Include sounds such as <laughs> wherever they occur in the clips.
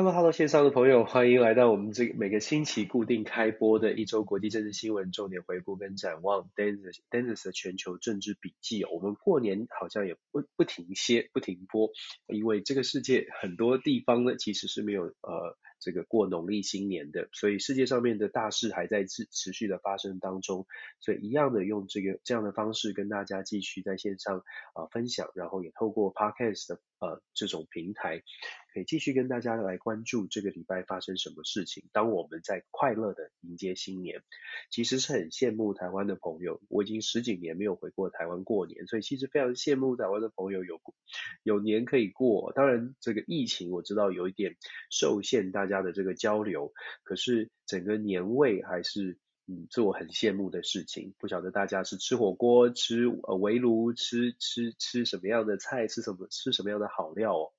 Hello Hello，线上的朋友，欢迎来到我们这个每个星期固定开播的一周国际政治新闻重点回顾跟展望，Dennis Dennis 的全球政治笔记。我们过年好像也不不停歇不停播，因为这个世界很多地方呢其实是没有呃。这个过农历新年的，所以世界上面的大事还在持持续的发生当中，所以一样的用这个这样的方式跟大家继续在线上啊、分享，然后也透过 Podcast 的呃这种平台，可以继续跟大家来关注这个礼拜发生什么事情。当我们在快乐的迎接新年，其实是很羡慕台湾的朋友，我已经十几年没有回过台湾过年，所以其实非常羡慕台湾的朋友有有年可以过。当然这个疫情我知道有一点受限，大家的这个交流，可是整个年味还是嗯，是我很羡慕的事情。不晓得大家是吃火锅、吃呃围炉、吃吃吃什么样的菜、吃什么吃什么样的好料哦。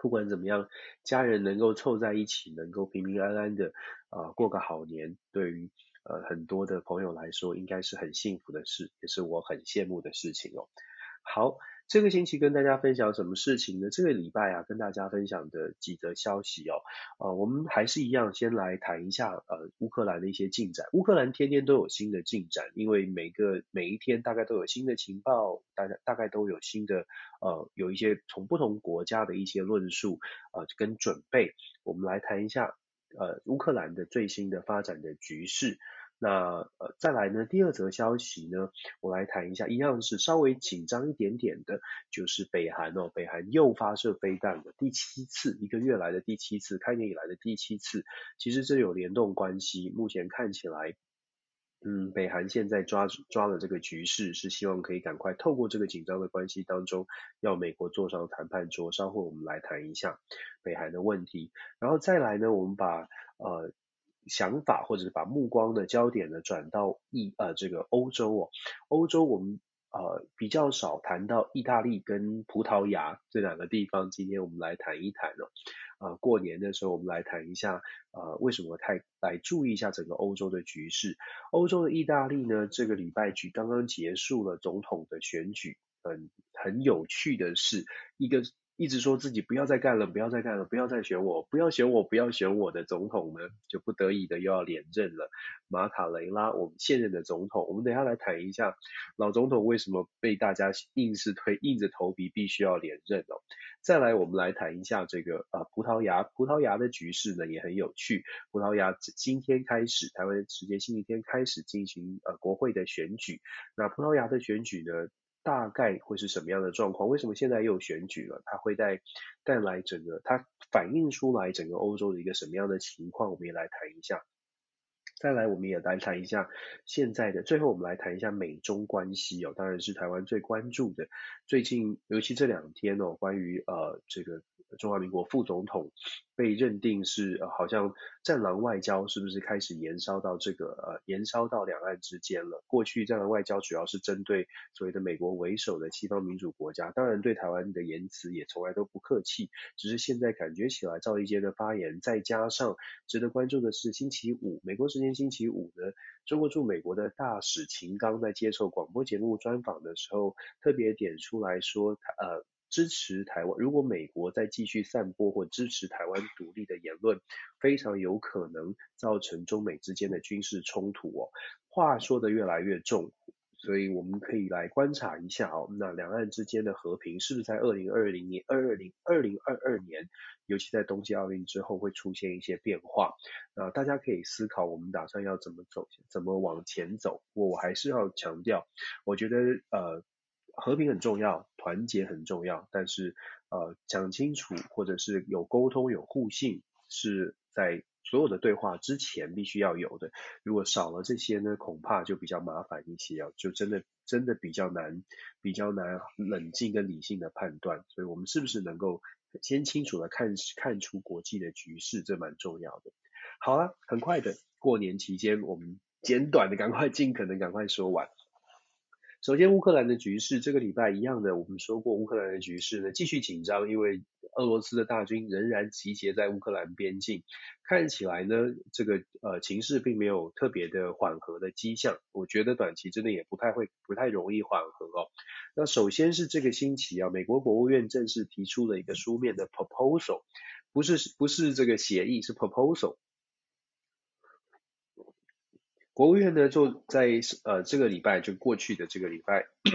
不管怎么样，家人能够凑在一起，能够平平安安的啊、呃、过个好年，对于呃很多的朋友来说，应该是很幸福的事，也是我很羡慕的事情哦。好。这个星期跟大家分享什么事情呢？这个礼拜啊，跟大家分享的几则消息哦，呃，我们还是一样，先来谈一下呃乌克兰的一些进展。乌克兰天天都有新的进展，因为每个每一天大概都有新的情报，大概大概都有新的呃有一些从不同国家的一些论述呃跟准备。我们来谈一下呃乌克兰的最新的发展的局势。那呃，再来呢，第二则消息呢，我来谈一下，一样是稍微紧张一点点的，就是北韩哦，北韩又发射飞弹了，第七次，一个月来的第七次，开年以来的第七次，其实这有联动关系。目前看起来，嗯，北韩现在抓抓了这个局势，是希望可以赶快透过这个紧张的关系当中，要美国坐上谈判桌。稍后我们来谈一下北韩的问题，然后再来呢，我们把呃。想法或者是把目光的焦点呢转到意呃这个欧洲哦，欧洲我们呃比较少谈到意大利跟葡萄牙这两个地方，今天我们来谈一谈哦，呃过年的时候我们来谈一下呃为什么太来注意一下整个欧洲的局势，欧洲的意大利呢这个礼拜局刚刚结束了总统的选举，很很有趣的是一个。一直说自己不要再干了，不要再干了，不要再选我，不要选我，不要选我的总统呢，就不得已的又要连任了。马卡雷拉，我们现任的总统，我们等下来谈一下老总统为什么被大家硬是推，硬着头皮必须要连任哦。再来，我们来谈一下这个呃葡萄牙，葡萄牙的局势呢也很有趣。葡萄牙今天开始，台湾时间星期天开始进行呃国会的选举。那葡萄牙的选举呢？大概会是什么样的状况？为什么现在又有选举了？它会带带来整个，它反映出来整个欧洲的一个什么样的情况？我们也来谈一下。再来，我们也来谈一下现在的。最后，我们来谈一下美中关系哦，当然是台湾最关注的。最近，尤其这两天哦，关于呃这个。中华民国副总统被认定是，好像战狼外交是不是开始延烧到这个呃，延烧到两岸之间了？过去战狼外交主要是针对所谓的美国为首的西方民主国家，当然对台湾的言辞也从来都不客气。只是现在感觉起来，赵立坚的发言，再加上值得关注的是，星期五美国时间星期五呢，中国驻美国的大使秦刚在接受广播节目专访的时候，特别点出来说，呃。支持台湾，如果美国再继续散播或支持台湾独立的言论，非常有可能造成中美之间的军事冲突哦。话说得越来越重，所以我们可以来观察一下哦。那两岸之间的和平是不是在二零二零年、二二零、二零二二年，尤其在冬季奥运之后会出现一些变化？那大家可以思考，我们打算要怎么走，怎么往前走？我还是要强调，我觉得呃。和平很重要，团结很重要，但是呃讲清楚或者是有沟通有互信是在所有的对话之前必须要有的。如果少了这些呢，恐怕就比较麻烦一些啊，就真的真的比较难比较难冷静跟理性的判断。所以我们是不是能够先清楚的看看出国际的局势，这蛮重要的。好了，很快的过年期间，我们简短的赶快尽可能赶快说完。首先，乌克兰的局势这个礼拜一样的，我们说过，乌克兰的局势呢继续紧张，因为俄罗斯的大军仍然集结在乌克兰边境，看起来呢，这个呃情势并没有特别的缓和的迹象。我觉得短期之内也不太会不太容易缓和哦。那首先是这个星期啊，美国国务院正式提出了一个书面的 proposal。不是不是这个协议，是 proposal。国务院呢就在呃这个礼拜就过去的这个礼拜。<clears throat>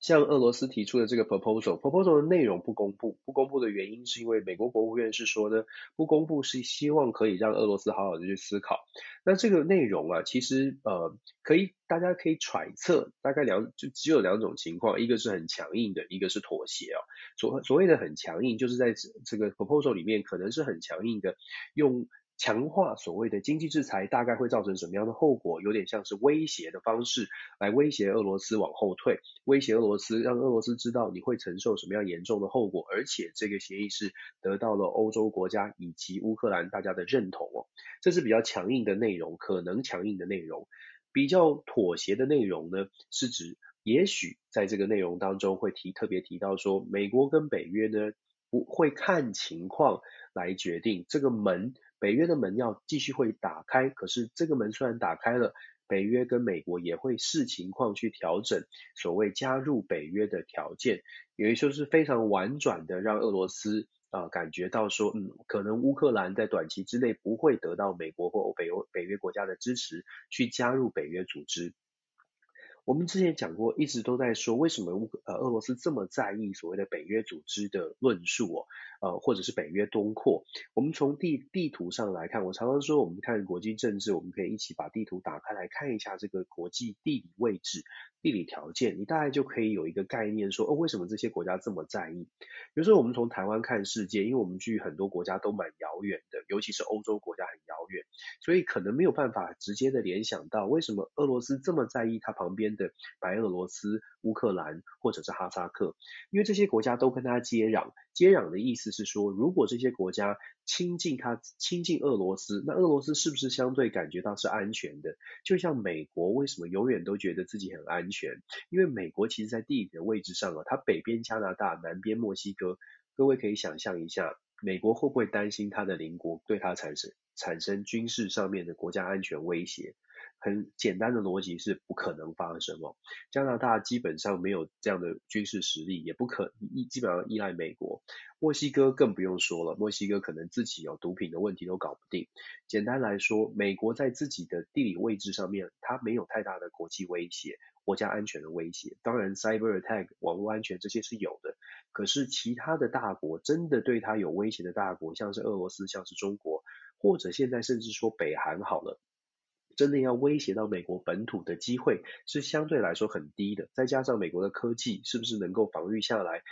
向俄罗斯提出的这个 proposal，proposal 的内容不公布，不公布的原因是因为美国国务院是说呢，不公布是希望可以让俄罗斯好好的去思考。那这个内容啊，其实呃可以大家可以揣测，大概两就只有两种情况，一个是很强硬的，一个是妥协啊。所所谓的很强硬，就是在这个 proposal 里面可能是很强硬的，用。强化所谓的经济制裁大概会造成什么样的后果？有点像是威胁的方式来威胁俄罗斯往后退，威胁俄罗斯，让俄罗斯知道你会承受什么样严重的后果。而且这个协议是得到了欧洲国家以及乌克兰大家的认同哦。这是比较强硬的内容，可能强硬的内容。比较妥协的内容呢，是指也许在这个内容当中会提特别提到说，美国跟北约呢不会看情况来决定这个门。北约的门要继续会打开，可是这个门虽然打开了，北约跟美国也会视情况去调整所谓加入北约的条件，也就是非常婉转的让俄罗斯啊、感觉到说，嗯，可能乌克兰在短期之内不会得到美国或北欧北约国家的支持去加入北约组织。我们之前讲过，一直都在说为什么乌呃俄罗斯这么在意所谓的北约组织的论述哦，呃或者是北约东扩。我们从地地图上来看，我常常说我们看国际政治，我们可以一起把地图打开来看一下这个国际地理位置、地理条件，你大概就可以有一个概念说，哦为什么这些国家这么在意？比如说我们从台湾看世界，因为我们距很多国家都蛮遥远的，尤其是欧洲国家很遥远，所以可能没有办法直接的联想到为什么俄罗斯这么在意它旁边的白俄罗斯、乌克兰或者是哈萨克，因为这些国家都跟它接壤。接壤的意思是说，如果这些国家亲近它、亲近俄罗斯，那俄罗斯是不是相对感觉到是安全的？就像美国为什么永远都觉得自己很安全？因为美国其实在地理的位置上啊，它北边加拿大，南边墨西哥，各位可以想象一下，美国会不会担心它的邻国对它产生产生军事上面的国家安全威胁？很简单的逻辑是不可能发生哦。加拿大基本上没有这样的军事实力，也不可依基本上依赖美国。墨西哥更不用说了，墨西哥可能自己有毒品的问题都搞不定。简单来说，美国在自己的地理位置上面，它没有太大的国际威胁、国家安全的威胁。当然，cyber attack 网络安全这些是有的，可是其他的大国真的对它有威胁的大国，像是俄罗斯、像是中国，或者现在甚至说北韩好了。真的要威胁到美国本土的机会是相对来说很低的，再加上美国的科技是不是能够防御下来，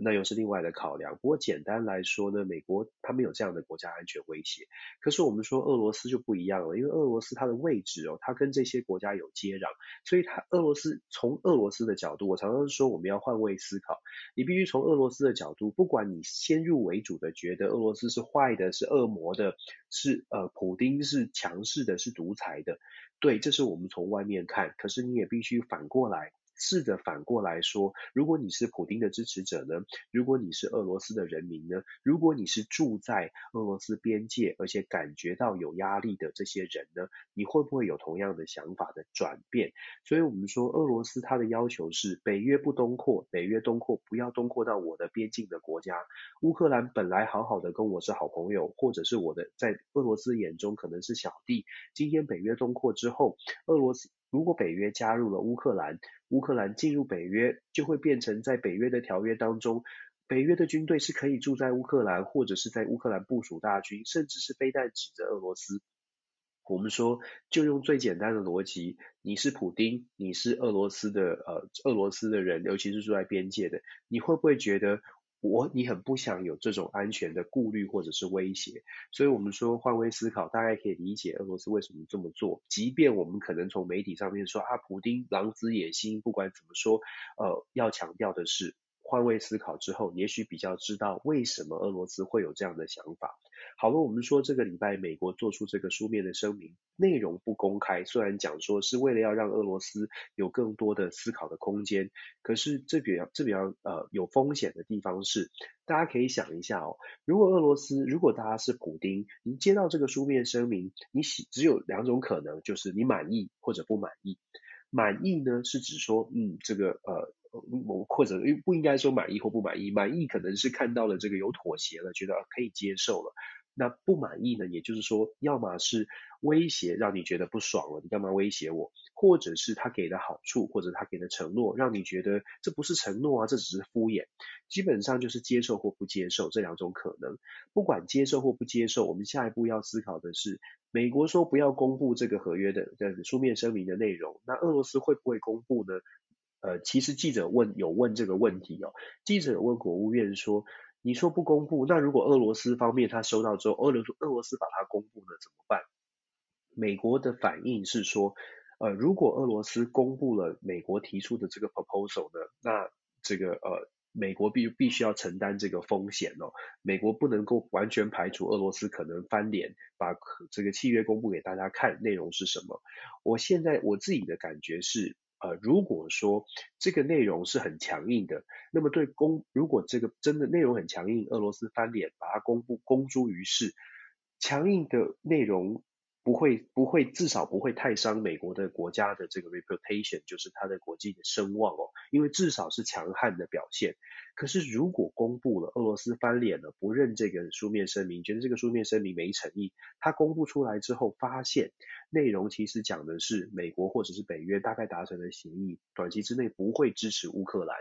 那又是另外的考量。不过简单来说呢，美国它没有这样的国家安全威胁。可是我们说俄罗斯就不一样了，因为俄罗斯它的位置哦，它跟这些国家有接壤，所以它俄罗斯从俄罗斯的角度，我常常说我们要换位思考，你必须从俄罗斯的角度，不管你先入为主的觉得俄罗斯是坏的，是恶魔的，是呃普丁是强势的，是独裁的。对，这是我们从外面看，可是你也必须反过来。试着反过来说，如果你是普丁的支持者呢？如果你是俄罗斯的人民呢？如果你是住在俄罗斯边界，而且感觉到有压力的这些人呢？你会不会有同样的想法的转变？所以我们说，俄罗斯它的要求是北约不东扩，北约东扩不要东扩到我的边境的国家。乌克兰本来好好的跟我是好朋友，或者是我的在俄罗斯眼中可能是小弟。今天北约东扩之后，俄罗斯。如果北约加入了乌克兰，乌克兰进入北约，就会变成在北约的条约当中，北约的军队是可以住在乌克兰，或者是在乌克兰部署大军，甚至是飞弹指着俄罗斯。我们说，就用最简单的逻辑，你是普丁，你是俄罗斯的呃俄罗斯的人，尤其是住在边界的，你会不会觉得？我你很不想有这种安全的顾虑或者是威胁，所以我们说换位思考，大概可以理解俄罗斯为什么这么做。即便我们可能从媒体上面说啊，普丁狼子野心，不管怎么说，呃，要强调的是。换位思考之后，也许比较知道为什么俄罗斯会有这样的想法。好了，我们说这个礼拜美国做出这个书面的声明，内容不公开，虽然讲说是为了要让俄罗斯有更多的思考的空间，可是这比较这比较呃有风险的地方是，大家可以想一下哦，如果俄罗斯如果大家是普丁，你接到这个书面声明，你喜只有两种可能，就是你满意或者不满意。满意呢是指说，嗯，这个呃。我或者不应该说满意或不满意，满意可能是看到了这个有妥协了，觉得可以接受了。那不满意呢？也就是说，要么是威胁让你觉得不爽了，你干嘛威胁我？或者是他给的好处，或者他给的承诺，让你觉得这不是承诺啊，这只是敷衍。基本上就是接受或不接受这两种可能。不管接受或不接受，我们下一步要思考的是，美国说不要公布这个合约的这个书面声明的内容，那俄罗斯会不会公布呢？呃，其实记者问有问这个问题哦，记者问国务院说。你说不公布，那如果俄罗斯方面他收到之后，俄罗俄罗斯把它公布了怎么办？美国的反应是说，呃，如果俄罗斯公布了美国提出的这个 proposal 呢，那这个呃，美国必必须要承担这个风险哦。美国不能够完全排除俄罗斯可能翻脸，把这个契约公布给大家看，内容是什么？我现在我自己的感觉是。呃，如果说这个内容是很强硬的，那么对公，如果这个真的内容很强硬，俄罗斯翻脸把它公布公诸于世，强硬的内容。不会，不会，至少不会太伤美国的国家的这个 reputation，就是它的国际的声望哦，因为至少是强悍的表现。可是如果公布了，俄罗斯翻脸了，不认这个书面声明，觉得这个书面声明没诚意，他公布出来之后，发现内容其实讲的是美国或者是北约大概达成的协议，短期之内不会支持乌克兰。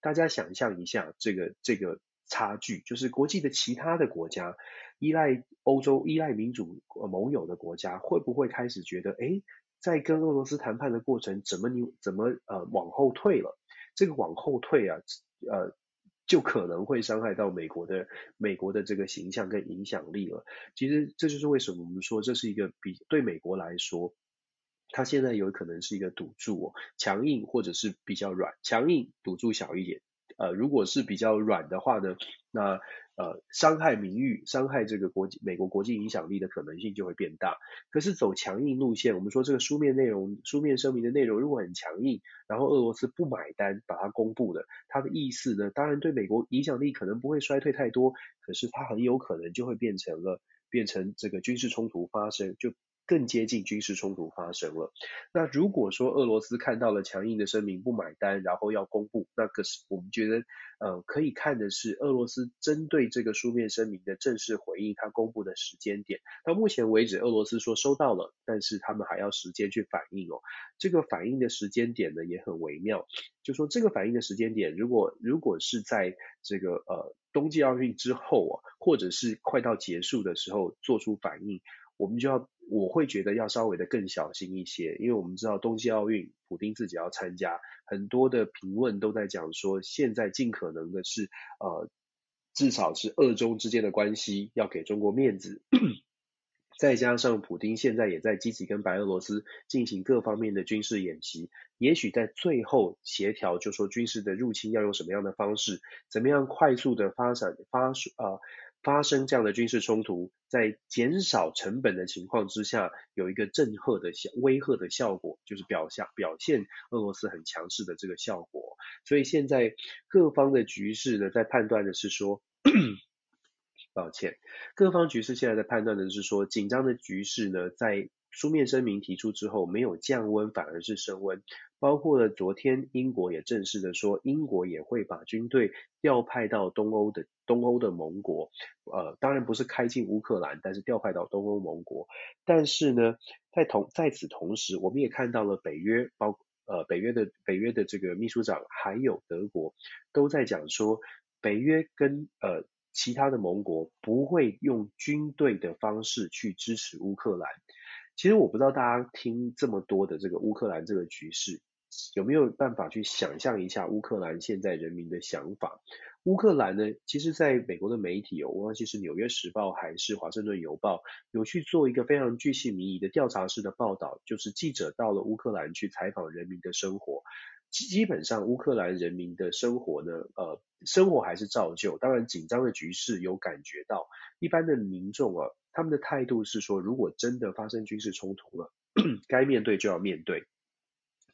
大家想象一下这个这个差距，就是国际的其他的国家。依赖欧洲、依赖民主盟友的国家，会不会开始觉得，哎，在跟俄罗斯谈判的过程，怎么你怎么呃往后退了？这个往后退啊，呃，就可能会伤害到美国的美国的这个形象跟影响力了。其实这就是为什么我们说这是一个比对美国来说，它现在有可能是一个赌注哦，强硬或者是比较软，强硬赌注小一点，呃，如果是比较软的话呢，那。呃，伤害名誉、伤害这个国际美国国际影响力的可能性就会变大。可是走强硬路线，我们说这个书面内容、书面声明的内容如果很强硬，然后俄罗斯不买单，把它公布的，它的意思呢，当然对美国影响力可能不会衰退太多，可是它很有可能就会变成了变成这个军事冲突发生就。更接近军事冲突发生了。那如果说俄罗斯看到了强硬的声明不买单，然后要公布，那可是我们觉得，呃，可以看的是俄罗斯针对这个书面声明的正式回应，它公布的时间点。到目前为止，俄罗斯说收到了，但是他们还要时间去反应哦。这个反应的时间点呢也很微妙，就说这个反应的时间点，如果如果是在这个呃冬季奥运之后啊，或者是快到结束的时候做出反应。我们就要，我会觉得要稍微的更小心一些，因为我们知道冬季奥运，普丁自己要参加，很多的评论都在讲说，现在尽可能的是，呃，至少是俄中之间的关系要给中国面子，再加上普丁现在也在积极跟白俄罗斯进行各方面的军事演习，也许在最后协调，就说军事的入侵要用什么样的方式，怎么样快速的发展发呃。发生这样的军事冲突，在减少成本的情况之下，有一个震慑的效威吓的效果，就是表现表现俄罗斯很强势的这个效果。所以现在各方的局势呢，在判断的是说，抱歉，各方局势现在在判断的是说，紧张的局势呢，在书面声明提出之后，没有降温，反而是升温。包括了昨天，英国也正式的说，英国也会把军队调派到东欧的东欧的盟国，呃，当然不是开进乌克兰，但是调派到东欧盟国。但是呢，在同在此同时，我们也看到了北约，包呃北约的北约的这个秘书长，还有德国，都在讲说，北约跟呃其他的盟国不会用军队的方式去支持乌克兰。其实我不知道大家听这么多的这个乌克兰这个局势。有没有办法去想象一下乌克兰现在人民的想法？乌克兰呢，其实在美国的媒体哦，我忘记是《纽约时报》还是《华盛顿邮报》，有去做一个非常具细靡遗的调查式的报道，就是记者到了乌克兰去采访人民的生活。基本上乌克兰人民的生活呢，呃，生活还是照旧，当然紧张的局势有感觉到。一般的民众啊，他们的态度是说，如果真的发生军事冲突了，<clears throat> 该面对就要面对。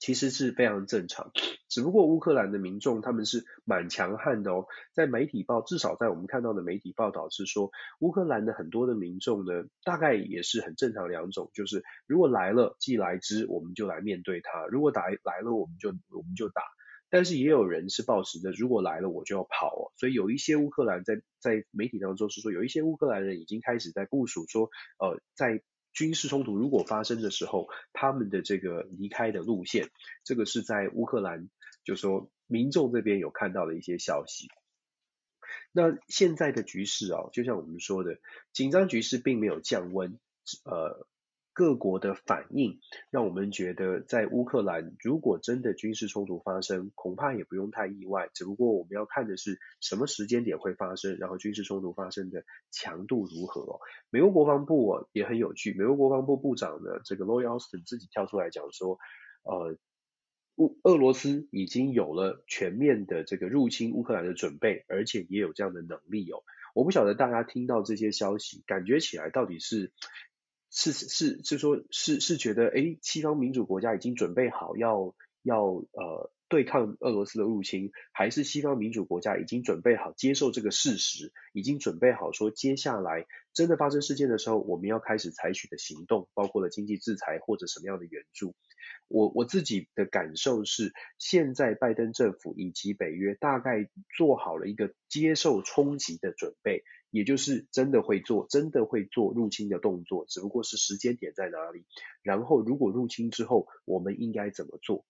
其实是非常正常，只不过乌克兰的民众他们是蛮强悍的哦，在媒体报，至少在我们看到的媒体报道是说，乌克兰的很多的民众呢，大概也是很正常两种，就是如果来了既来之，我们就来面对它；如果打来了，我们就我们就打。但是也有人是抱持着如果来了我就要跑哦，所以有一些乌克兰在在媒体当中是说，有一些乌克兰人已经开始在部署说，呃，在军事冲突如果发生的时候，他们的这个离开的路线，这个是在乌克兰就说民众这边有看到的一些消息。那现在的局势啊，就像我们说的，紧张局势并没有降温，呃。各国的反应让我们觉得，在乌克兰如果真的军事冲突发生，恐怕也不用太意外。只不过我们要看的是什么时间点会发生，然后军事冲突发生的强度如何。美国国防部也很有趣，美国国防部部长呢，这个 Lloyd Austin 自己跳出来讲说，呃，乌俄罗斯已经有了全面的这个入侵乌克兰的准备，而且也有这样的能力哦。我不晓得大家听到这些消息，感觉起来到底是。是是是说，是是觉得，诶，西方民主国家已经准备好要要呃对抗俄罗斯的入侵，还是西方民主国家已经准备好接受这个事实，已经准备好说接下来真的发生事件的时候，我们要开始采取的行动，包括了经济制裁或者什么样的援助。我我自己的感受是，现在拜登政府以及北约大概做好了一个接受冲击的准备。也就是真的会做，真的会做入侵的动作，只不过是时间点在哪里。然后如果入侵之后，我们应该怎么做？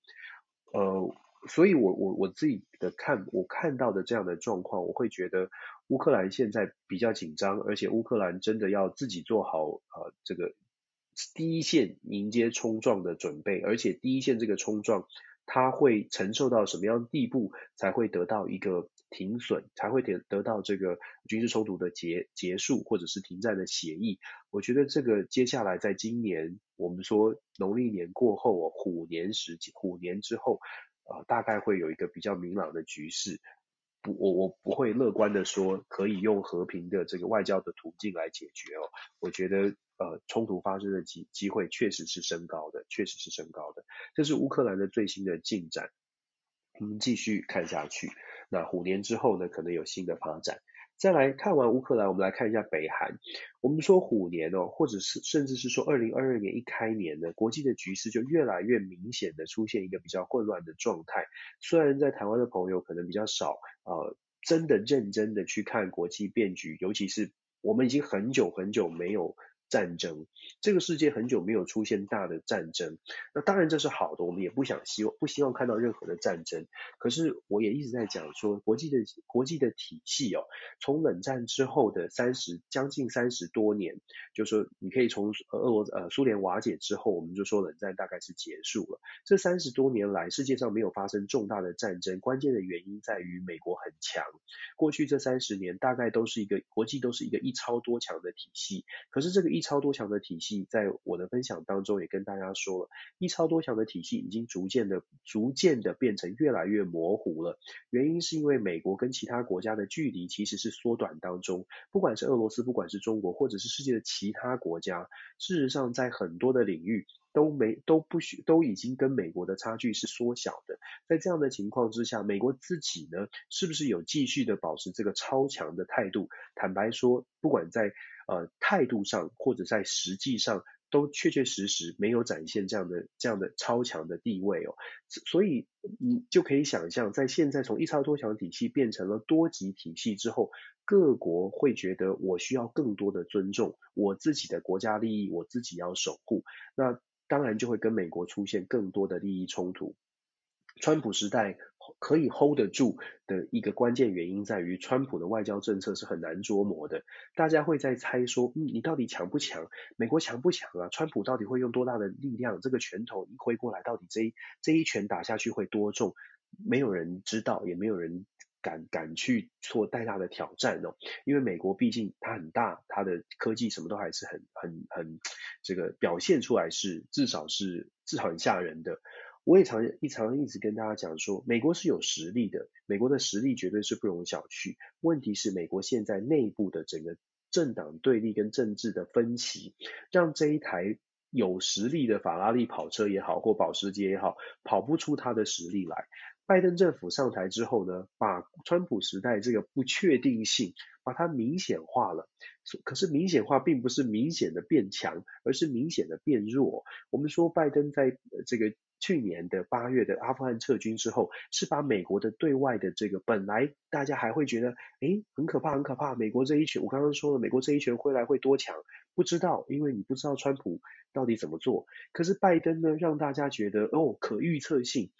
呃，所以我我我自己的看，我看到的这样的状况，我会觉得乌克兰现在比较紧张，而且乌克兰真的要自己做好呃这个第一线迎接冲撞的准备，而且第一线这个冲撞，它会承受到什么样的地步才会得到一个。停损才会得得到这个军事冲突的结结束，或者是停战的协议。我觉得这个接下来在今年，我们说农历年过后哦，虎年时虎年之后，呃，大概会有一个比较明朗的局势。不，我我不会乐观的说可以用和平的这个外交的途径来解决哦。我觉得呃，冲突发生的机机会确实是升高的，确实是升高的。这是乌克兰的最新的进展，我们继续看下去。那五年之后呢，可能有新的发展。再来看完乌克兰，我们来看一下北韩。我们说虎年哦，或者是甚至是说二零二二年一开年呢，国际的局势就越来越明显的出现一个比较混乱的状态。虽然在台湾的朋友可能比较少，呃，真的认真的去看国际变局，尤其是我们已经很久很久没有。战争，这个世界很久没有出现大的战争，那当然这是好的，我们也不想希望不希望看到任何的战争。可是我也一直在讲说，国际的国际的体系哦，从冷战之后的三十将近三十多年，就说你可以从俄罗呃苏联瓦解之后，我们就说冷战大概是结束了。这三十多年来，世界上没有发生重大的战争，关键的原因在于美国很强。过去这三十年大概都是一个国际都是一个一超多强的体系，可是这个一超多强的体系，在我的分享当中也跟大家说了，一超多强的体系已经逐渐的、逐渐的变成越来越模糊了。原因是因为美国跟其他国家的距离其实是缩短当中，不管是俄罗斯，不管是中国，或者是世界的其他国家，事实上在很多的领域都没都不许都已经跟美国的差距是缩小的。在这样的情况之下，美国自己呢，是不是有继续的保持这个超强的态度？坦白说，不管在呃，态度上或者在实际上都确确实实没有展现这样的这样的超强的地位哦，所以你就可以想象，在现在从一超多强体系变成了多极体系之后，各国会觉得我需要更多的尊重，我自己的国家利益我自己要守护，那当然就会跟美国出现更多的利益冲突。川普时代可以 hold 得住的一个关键原因在于，川普的外交政策是很难捉摸的。大家会在猜说，嗯，你到底强不强？美国强不强啊？川普到底会用多大的力量？这个拳头一挥过来，到底这一这一拳打下去会多重？没有人知道，也没有人敢敢去做太大的挑战哦。因为美国毕竟它很大，它的科技什么都还是很很很这个表现出来是至少是至少很吓人的。我也常一常一直跟大家讲说，美国是有实力的，美国的实力绝对是不容小觑。问题是美国现在内部的整个政党对立跟政治的分歧，让这一台有实力的法拉利跑车也好，或保时捷也好，跑不出它的实力来。拜登政府上台之后呢，把川普时代这个不确定性，把它明显化了。可是明显化并不是明显的变强，而是明显的变弱。我们说拜登在这个去年的八月的阿富汗撤军之后，是把美国的对外的这个本来大家还会觉得，诶，很可怕，很可怕。美国这一拳，我刚刚说了，美国这一拳回来会多强，不知道，因为你不知道川普到底怎么做。可是拜登呢，让大家觉得哦，可预测性。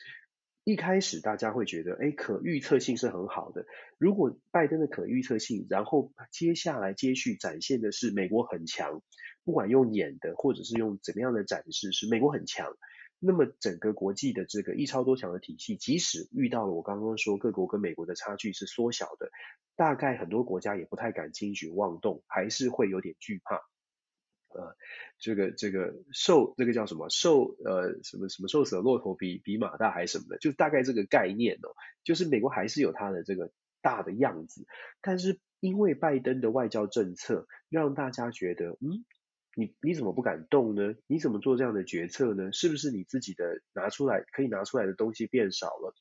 一开始大家会觉得，诶，可预测性是很好的。如果拜登的可预测性，然后接下来接续展现的是美国很强，不管用演的或者是用怎么样的展示，是美国很强。那么整个国际的这个一超多强的体系，即使遇到了我刚刚说各国跟美国的差距是缩小的，大概很多国家也不太敢轻举妄动，还是会有点惧怕。呃，这个这个瘦这个叫什么瘦呃什么什么瘦死的骆驼比比马大还是什么的，就大概这个概念哦，就是美国还是有它的这个大的样子，但是因为拜登的外交政策，让大家觉得嗯。你你怎么不敢动呢？你怎么做这样的决策呢？是不是你自己的拿出来可以拿出来的东西变少了？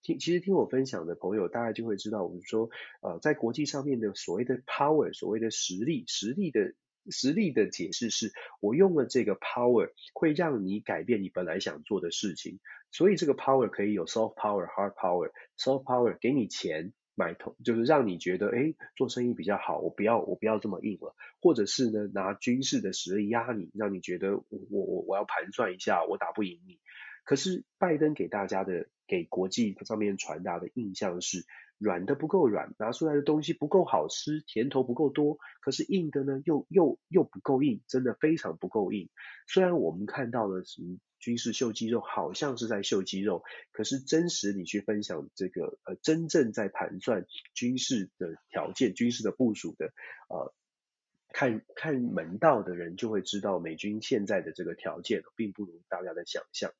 听其实听我分享的朋友，大概就会知道，我们说呃，在国际上面的所谓的 power，所谓的实力，实力的实力的解释是，我用了这个 power 会让你改变你本来想做的事情，所以这个 power 可以有 soft power、hard power。soft power 给你钱。买通就是让你觉得，哎，做生意比较好，我不要我不要这么硬了，或者是呢，拿军事的实力压你，让你觉得我我我要盘算一下，我打不赢你。可是拜登给大家的给国际上面传达的印象是，软的不够软，拿出来的东西不够好吃，甜头不够多，可是硬的呢又又又不够硬，真的非常不够硬。虽然我们看到了什么。军事秀肌肉好像是在秀肌肉，可是真实你去分享这个呃，真正在盘算军事的条件、军事的部署的呃，看看门道的人就会知道，美军现在的这个条件并不如大家的想象。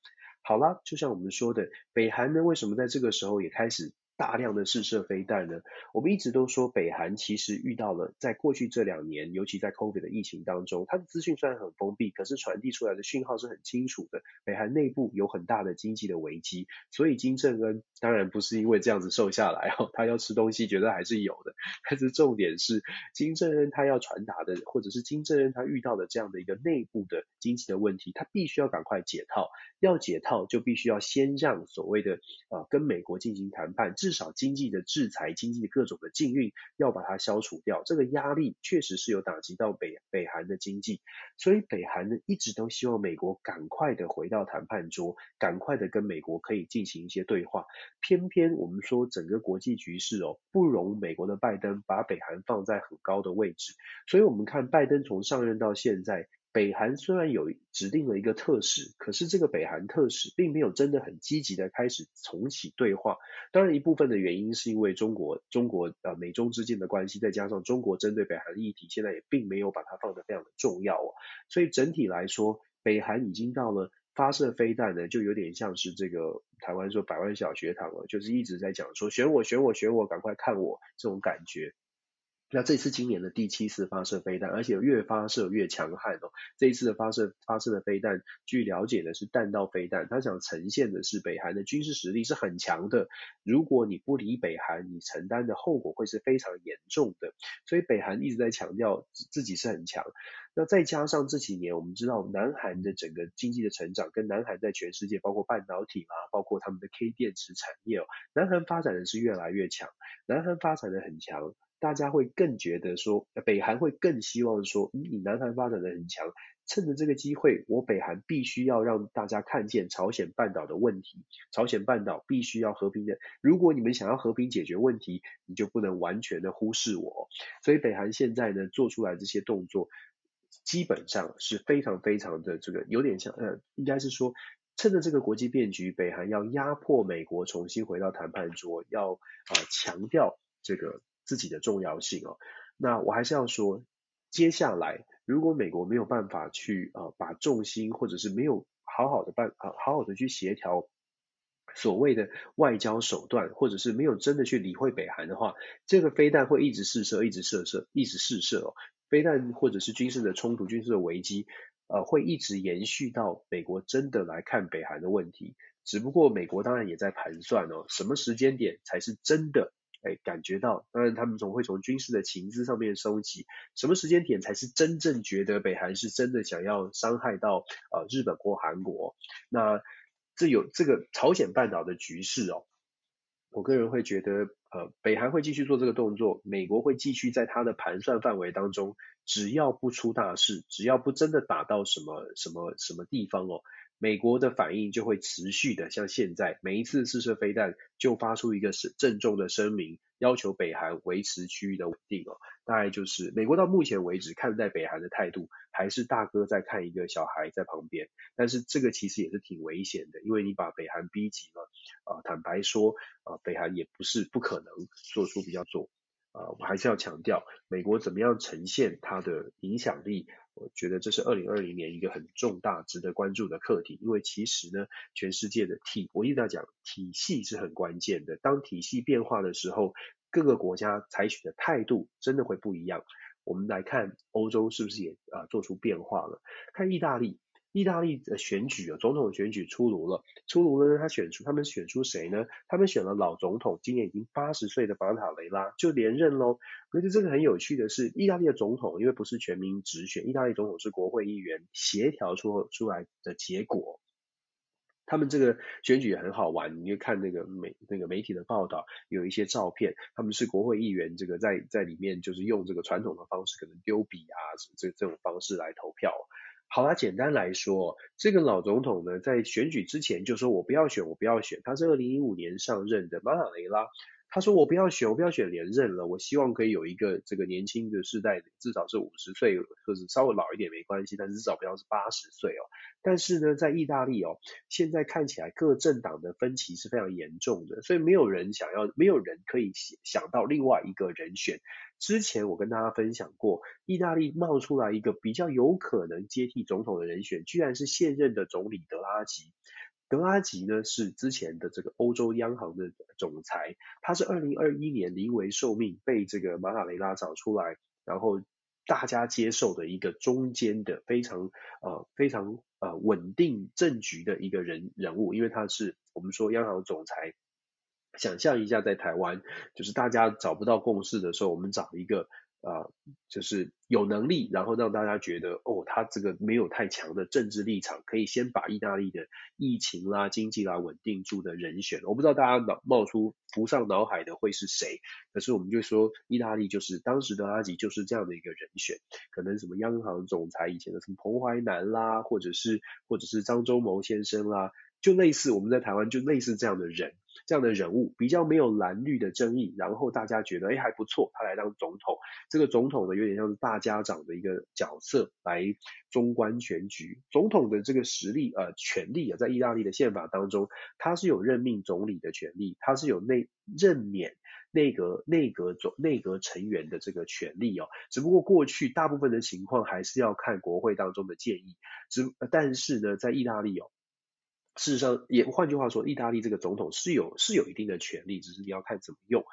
好啦，就像我们说的，北韩呢，为什么在这个时候也开始？大量的试射飞弹呢？我们一直都说北韩其实遇到了，在过去这两年，尤其在 COVID 的疫情当中，它的资讯虽然很封闭，可是传递出来的讯号是很清楚的。北韩内部有很大的经济的危机，所以金正恩当然不是因为这样子瘦下来哦，他要吃东西觉得还是有的。但是重点是金正恩他要传达的，或者是金正恩他遇到的这样的一个内部的经济的问题，他必须要赶快解套。要解套就必须要先让所谓的啊、跟美国进行谈判。至少经济的制裁、经济的各种的禁运要把它消除掉，这个压力确实是有打击到北北韩的经济，所以北韩呢一直都希望美国赶快的回到谈判桌，赶快的跟美国可以进行一些对话。偏偏我们说整个国际局势哦，不容美国的拜登把北韩放在很高的位置，所以我们看拜登从上任到现在。北韩虽然有指定了一个特使，可是这个北韩特使并没有真的很积极的开始重启对话。当然，一部分的原因是因为中国，中国呃美中之间的关系，再加上中国针对北韩的议题，现在也并没有把它放得非常的重要哦。所以整体来说，北韩已经到了发射飞弹呢，就有点像是这个台湾说百万小学堂了，就是一直在讲说选我选我选我，赶快看我这种感觉。那这次今年的第七次发射飞弹，而且越发射越强悍哦。这一次的发射发射的飞弹，据了解的是弹道飞弹，它想呈现的是北韩的军事实力是很强的。如果你不理北韩，你承担的后果会是非常严重的。所以北韩一直在强调自己是很强。那再加上这几年我们知道，南韩的整个经济的成长，跟南韩在全世界，包括半导体嘛，包括他们的 K 电池产业哦，南韩发展的是越来越强，南韩发展的很强。大家会更觉得说，北韩会更希望说，你南韩发展的很强，趁着这个机会，我北韩必须要让大家看见朝鲜半岛的问题，朝鲜半岛必须要和平的。如果你们想要和平解决问题，你就不能完全的忽视我。所以北韩现在呢，做出来这些动作，基本上是非常非常的这个有点像，呃，应该是说，趁着这个国际变局，北韩要压迫美国重新回到谈判桌，要啊、强调这个。自己的重要性哦，那我还是要说，接下来如果美国没有办法去呃把重心，或者是没有好好的办啊好好的去协调所谓的外交手段，或者是没有真的去理会北韩的话，这个飞弹会一直试射，一直试射，一直试射哦，飞弹或者是军事的冲突、军事的危机，呃，会一直延续到美国真的来看北韩的问题。只不过美国当然也在盘算哦，什么时间点才是真的。哎，感觉到，当然他们总会从军事的情资上面收集，什么时间点才是真正觉得北韩是真的想要伤害到呃日本或韩国？那这有这个朝鲜半岛的局势哦，我个人会觉得，呃，北韩会继续做这个动作，美国会继续在他的盘算范围当中，只要不出大事，只要不真的打到什么什么什么地方哦。美国的反应就会持续的，像现在每一次试射飞弹就发出一个是郑重的声明，要求北韩维持区域的稳定哦。大概就是美国到目前为止看待北韩的态度，还是大哥在看一个小孩在旁边。但是这个其实也是挺危险的，因为你把北韩逼急了啊、坦白说啊、北韩也不是不可能做出比较做啊、呃。我还是要强调，美国怎么样呈现它的影响力。我觉得这是二零二零年一个很重大、值得关注的课题，因为其实呢，全世界的体，我一直在讲体系是很关键的。当体系变化的时候，各个国家采取的态度真的会不一样。我们来看欧洲是不是也啊做出变化了？看意大利。意大利的选举啊，总统选举出炉了，出炉了呢，他选出他们选出谁呢？他们选了老总统，今年已经八十岁的马塔雷拉就连任喽。可是这个很有趣的是，意大利的总统因为不是全民直选，意大利总统是国会议员协调出出来的结果。他们这个选举也很好玩，你就看那个媒那个媒体的报道，有一些照片，他们是国会议员，这个在在里面就是用这个传统的方式，可能丢笔啊，这这种方式来投票。好啦，简单来说，这个老总统呢，在选举之前就说我不要选，我不要选。他是二零一五年上任的马塔雷拉，他说我不要选，我不要选连任了，我希望可以有一个这个年轻的世代，至少是五十岁，或者稍微老一点没关系，但是至少不要是八十岁哦。但是呢，在意大利哦，现在看起来各政党的分歧是非常严重的，所以没有人想要，没有人可以想到另外一个人选。之前我跟大家分享过，意大利冒出来一个比较有可能接替总统的人选，居然是现任的总理德拉吉。德拉吉呢，是之前的这个欧洲央行的总裁，他是二零二一年临危受命被这个马塔雷拉找出来，然后大家接受的一个中间的非常呃非常呃稳定政局的一个人人物，因为他是我们说央行总裁。想象一下，在台湾，就是大家找不到共识的时候，我们找一个呃，就是有能力，然后让大家觉得哦，他这个没有太强的政治立场，可以先把意大利的疫情啦、经济啦稳定住的人选。我不知道大家脑冒出浮上脑海的会是谁，可是我们就说，意大利就是当时的阿吉就是这样的一个人选，可能什么央行总裁以前的什么彭淮南啦，或者是或者是张忠谋先生啦。就类似我们在台湾就类似这样的人，这样的人物比较没有蓝绿的争议，然后大家觉得哎还不错，他来当总统，这个总统呢有点像是大家长的一个角色来中观全局。总统的这个实力呃权力啊，在意大利的宪法当中，他是有任命总理的权利，他是有内任免内阁内阁总内阁成员的这个权利哦。只不过过去大部分的情况还是要看国会当中的建议，只但是呢，在意大利哦。事实上，也换句话说，意大利这个总统是有是有一定的权利，只是你要看怎么用。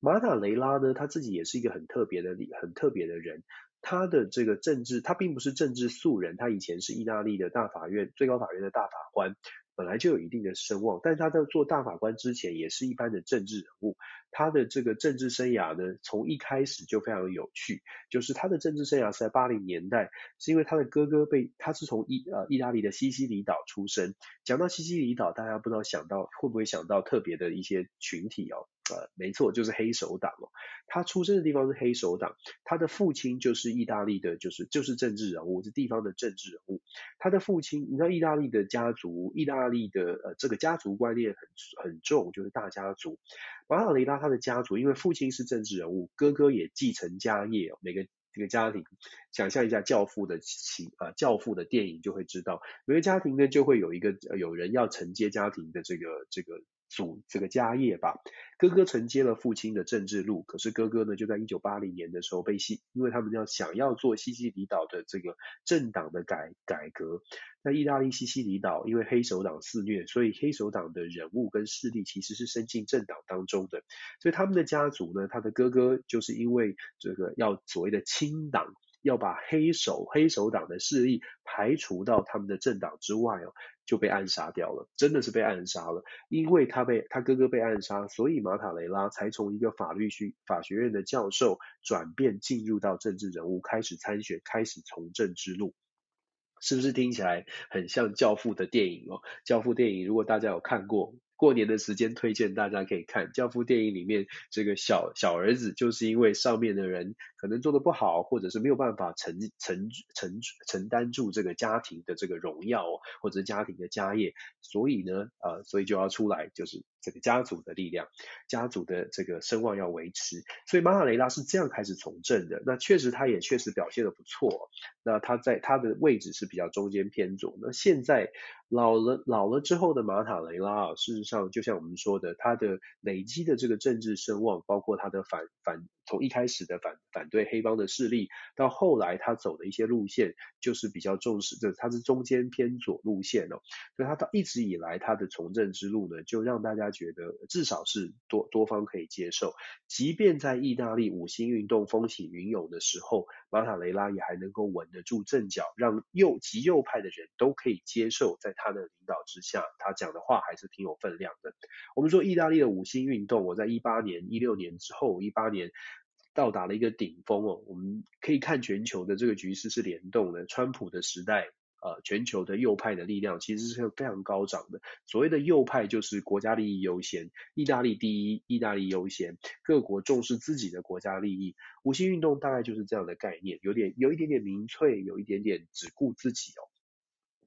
马塔雷拉呢，他自己也是一个很特别的很特别的人，他的这个政治，他并不是政治素人，他以前是意大利的大法院最高法院的大法官。本来就有一定的声望，但是他在做大法官之前，也是一般的政治人物。他的这个政治生涯呢，从一开始就非常有趣，就是他的政治生涯是在八零年代，是因为他的哥哥被他是从意呃意大利的西西里岛出生。讲到西西里岛，大家不知道想到会不会想到特别的一些群体哦？呃，没错，就是黑手党哦。他出生的地方是黑手党，他的父亲就是意大利的，就是就是政治人物，是地方的政治人物。他的父亲，你知道意大利的家族，意大利的呃这个家族观念很很重，就是大家族。马塔雷拉他的家族，因为父亲是政治人物，哥哥也继承家业，每个这个家庭，想象一下教父的情呃教父的电影就会知道，每个家庭呢就会有一个有人要承接家庭的这个这个。组这个家业吧，哥哥承接了父亲的政治路，可是哥哥呢就在一九八零年的时候被西，因为他们要想要做西西里岛的这个政党的改改革，在意大利西西里岛因为黑手党肆虐，所以黑手党的人物跟势力其实是伸进政党当中的，所以他们的家族呢，他的哥哥就是因为这个要所谓的清党。要把黑手黑手党的势力排除到他们的政党之外哦，就被暗杀掉了，真的是被暗杀了。因为他被他哥哥被暗杀，所以马塔雷拉才从一个法律学法学院的教授转变进入到政治人物，开始参选，开始从政之路。是不是听起来很像《教父》的电影哦？《教父》电影如果大家有看过。过年的时间推荐大家可以看《教父》电影里面，这个小小儿子就是因为上面的人可能做的不好，或者是没有办法承承承承担住这个家庭的这个荣耀，或者是家庭的家业，所以呢，呃，所以就要出来，就是这个家族的力量，家族的这个声望要维持。所以马塔雷拉是这样开始从政的。那确实他也确实表现的不错。那他在他的位置是比较中间偏左。那现在老了老了之后的马塔雷拉啊，事实上。就像我们说的，他的累积的这个政治声望，包括他的反反，从一开始的反反对黑帮的势力，到后来他走的一些路线，就是比较重视，这他是中间偏左路线哦。所以他到一直以来他的从政之路呢，就让大家觉得至少是多多方可以接受。即便在意大利五星运动风起云涌的时候，马塔雷拉也还能够稳得住阵脚，让右极右派的人都可以接受，在他的领导之下，他讲的话还是挺有分量的。我们说意大利的五星运动，我在一八年、一六年之后，一八年到达了一个顶峰哦。我们可以看全球的这个局势是联动的。川普的时代，呃，全球的右派的力量其实是非常高涨的。所谓的右派就是国家利益优先，意大利第一，意大利优先，各国重视自己的国家利益。五星运动大概就是这样的概念，有点有一点点民粹，有一点点只顾自己哦。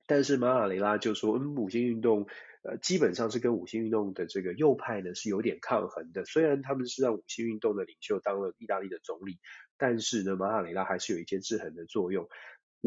但是马塔雷拉就说，嗯，五星运动。呃，基本上是跟五星运动的这个右派呢是有点抗衡的。虽然他们是让五星运动的领袖当了意大利的总理，但是呢，马塔雷拉还是有一些制衡的作用。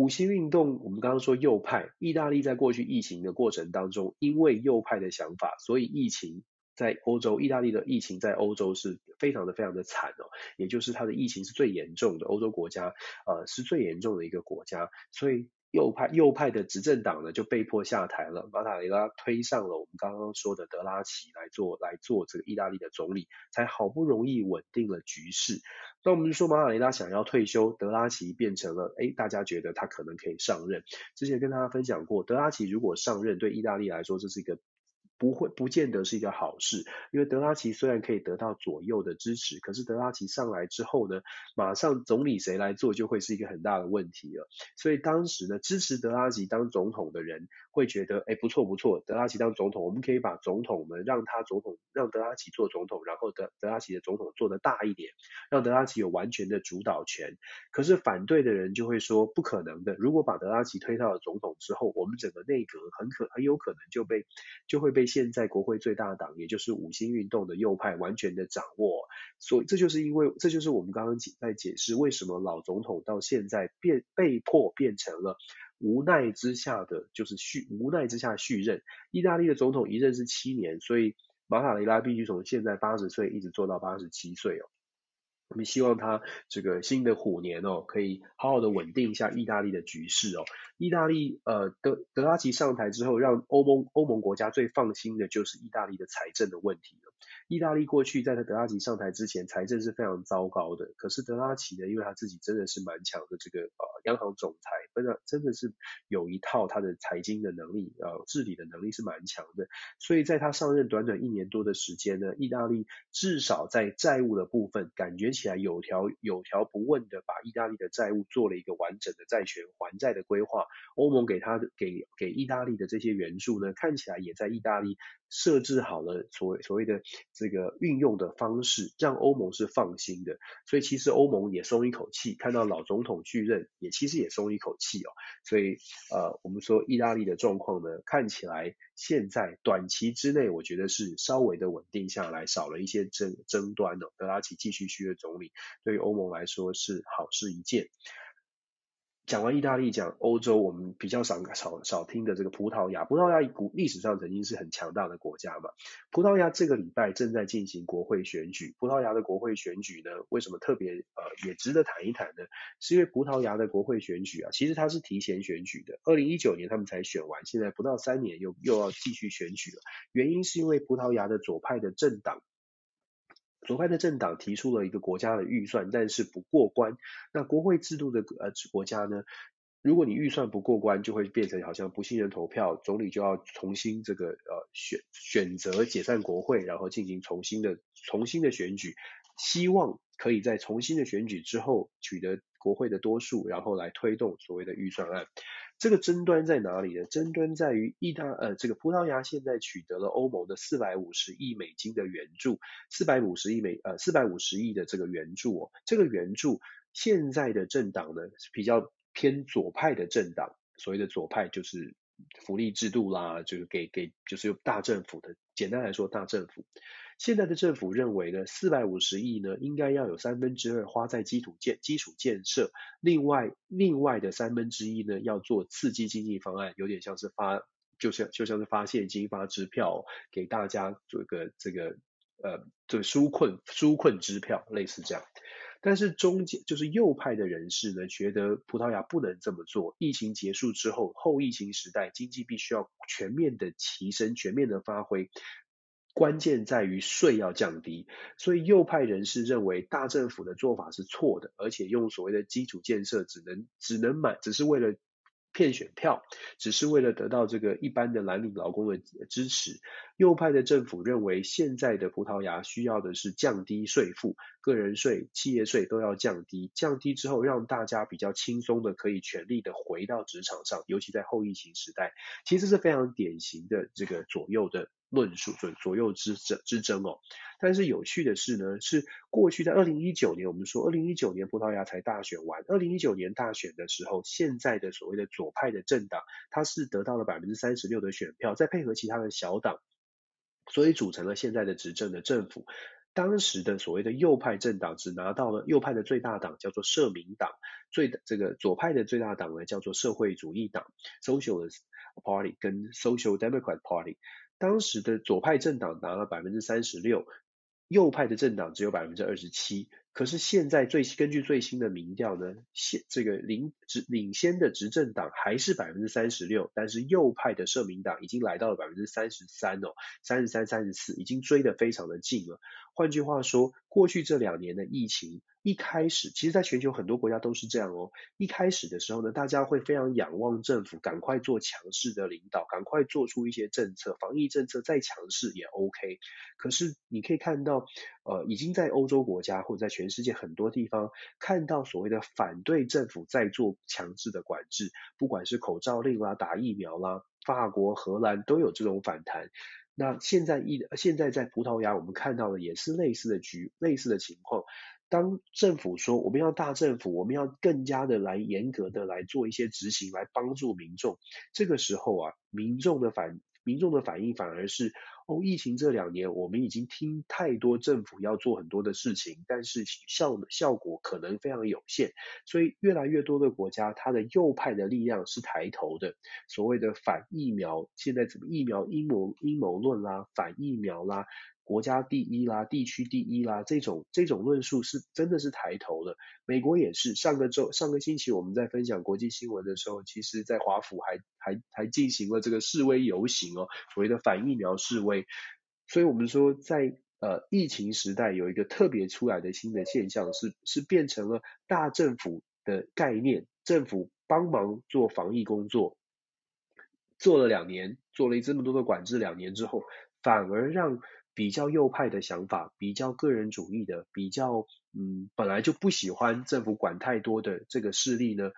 五星运动，我们刚刚说右派，意大利在过去疫情的过程当中，因为右派的想法，所以疫情在欧洲，意大利的疫情在欧洲是非常的非常的惨哦，也就是它的疫情是最严重的，欧洲国家呃是最严重的一个国家，所以。右派右派的执政党呢就被迫下台了，马塔雷拉推上了我们刚刚说的德拉奇来做来做这个意大利的总理，才好不容易稳定了局势。那我们就说马塔雷拉想要退休，德拉奇变成了哎，大家觉得他可能可以上任。之前跟大家分享过，德拉奇如果上任，对意大利来说这是一个。不会，不见得是一个好事，因为德拉奇虽然可以得到左右的支持，可是德拉奇上来之后呢，马上总理谁来做就会是一个很大的问题了。所以当时呢，支持德拉奇当总统的人会觉得，哎，不错不错，德拉奇当总统，我们可以把总统呢让他总统，让德拉奇做总统，然后德德拉奇的总统做得大一点，让德拉奇有完全的主导权。可是反对的人就会说，不可能的，如果把德拉奇推到了总统之后，我们整个内阁很可很有可能就被就会被。现在国会最大党，也就是五星运动的右派完全的掌握，所以这就是因为，这就是我们刚刚在解释为什么老总统到现在变被迫变成了无奈之下的，就是续无奈之下续任。意大利的总统一任是七年，所以马塔雷拉必须从现在八十岁一直做到八十七岁哦。我们希望他这个新的虎年哦，可以好好的稳定一下意大利的局势哦。意大利呃德德拉奇上台之后，让欧盟欧盟国家最放心的就是意大利的财政的问题哦。意大利过去在他德拉吉上台之前，财政是非常糟糕的。可是德拉吉呢，因为他自己真的是蛮强的这个呃央行总裁，真的真的是有一套他的财经的能力，呃治理的能力是蛮强的。所以在他上任短短一年多的时间呢，意大利至少在债务的部分感觉起来有条有条不紊的把意大利的债务做了一个完整的债权还债的规划。欧盟给他的给给意大利的这些援助呢，看起来也在意大利设置好了所谓所谓的。这个运用的方式让欧盟是放心的，所以其实欧盟也松一口气，看到老总统继任，也其实也松一口气哦。所以呃，我们说意大利的状况呢，看起来现在短期之内，我觉得是稍微的稳定下来，少了一些争争端哦。德拉奇继续续任总理，对于欧盟来说是好事一件。讲完意大利，讲欧洲，我们比较少少少听的这个葡萄牙。葡萄牙古历史上曾经是很强大的国家嘛。葡萄牙这个礼拜正在进行国会选举。葡萄牙的国会选举呢，为什么特别呃也值得谈一谈呢？是因为葡萄牙的国会选举啊，其实它是提前选举的。二零一九年他们才选完，现在不到三年又又要继续选举了。原因是因为葡萄牙的左派的政党。左派的政党提出了一个国家的预算，但是不过关。那国会制度的呃国家呢，如果你预算不过关，就会变成好像不信任投票，总理就要重新这个呃选选择解散国会，然后进行重新的重新的选举，希望可以在重新的选举之后取得国会的多数，然后来推动所谓的预算案。这个争端在哪里呢？争端在于意大呃这个葡萄牙现在取得了欧盟的四百五十亿美金的援助，四百五十亿美呃四百五十亿的这个援助哦，这个援助现在的政党呢比较偏左派的政党，所谓的左派就是。福利制度啦，就是给给就是大政府的，简单来说大政府。现在的政府认为呢，四百五十亿呢，应该要有三分之二花在基础建基础建设，另外另外的三分之一呢，要做刺激经济方案，有点像是发，就像就像是发现金、发支票给大家做一个这个呃，对纾困纾困支票，类似这样。但是中间就是右派的人士呢，觉得葡萄牙不能这么做。疫情结束之后，后疫情时代，经济必须要全面的提升，全面的发挥。关键在于税要降低，所以右派人士认为大政府的做法是错的，而且用所谓的基础建设只能只能买，只是为了。骗选票，只是为了得到这个一般的蓝领劳工的支持。右派的政府认为，现在的葡萄牙需要的是降低税负，个人税、企业税都要降低。降低之后，让大家比较轻松的可以全力的回到职场上，尤其在后疫情时代，其实是非常典型的这个左右的。论述左左右之争之争哦，但是有趣的是呢，是过去在二零一九年，我们说二零一九年葡萄牙才大选完，二零一九年大选的时候，现在的所谓的左派的政党，它是得到了百分之三十六的选票，再配合其他的小党，所以组成了现在的执政的政府。当时的所谓的右派政党只拿到了右派的最大党叫做社民党，最这个左派的最大党呢叫做社会主义党 （Socialist Party） 跟 Social Democrat Party。当时的左派政党拿了百分之三十六，右派的政党只有百分之二十七。可是现在最根据最新的民调呢，现这个领执领先的执政党还是百分之三十六，但是右派的社民党已经来到了百分之三十三哦，三十三、三十四，已经追得非常的近了。换句话说，过去这两年的疫情一开始，其实在全球很多国家都是这样哦。一开始的时候呢，大家会非常仰望政府赶快做强势的领导，赶快做出一些政策，防疫政策再强势也 OK。可是你可以看到，呃，已经在欧洲国家或者在全世界很多地方看到所谓的反对政府在做强制的管制，不管是口罩令啦、打疫苗啦，法国、荷兰都有这种反弹。那现在一现在在葡萄牙，我们看到的也是类似的局、类似的情况。当政府说我们要大政府，我们要更加的来严格的来做一些执行，来帮助民众，这个时候啊，民众的反民众的反应反而是。哦，疫情这两年，我们已经听太多政府要做很多的事情，但是效效果可能非常有限，所以越来越多的国家，它的右派的力量是抬头的。所谓的反疫苗，现在怎么疫苗阴谋阴谋论啦，反疫苗啦。国家第一啦，地区第一啦，这种这种论述是真的是抬头的。美国也是，上个周上个星期我们在分享国际新闻的时候，其实在华府还还还进行了这个示威游行哦，所谓的反疫苗示威。所以我们说在呃疫情时代有一个特别出来的新的现象是是变成了大政府的概念，政府帮忙做防疫工作，做了两年，做了这么多的管制，两年之后反而让。比较右派的想法，比较个人主义的，比较嗯，本来就不喜欢政府管太多的这个势力呢，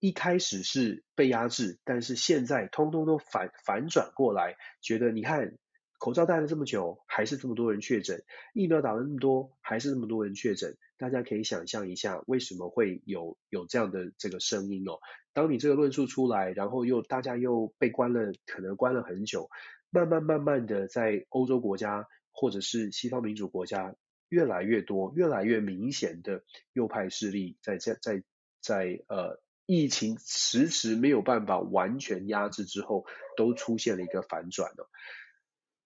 一开始是被压制，但是现在通通都反反转过来，觉得你看口罩戴了这么久，还是这么多人确诊，疫苗打了那么多，还是这么多人确诊，大家可以想象一下，为什么会有有这样的这个声音哦？当你这个论述出来，然后又大家又被关了，可能关了很久。慢慢慢慢的，在欧洲国家或者是西方民主国家，越来越多、越来越明显的右派势力在在在在呃疫情迟迟没有办法完全压制之后，都出现了一个反转了。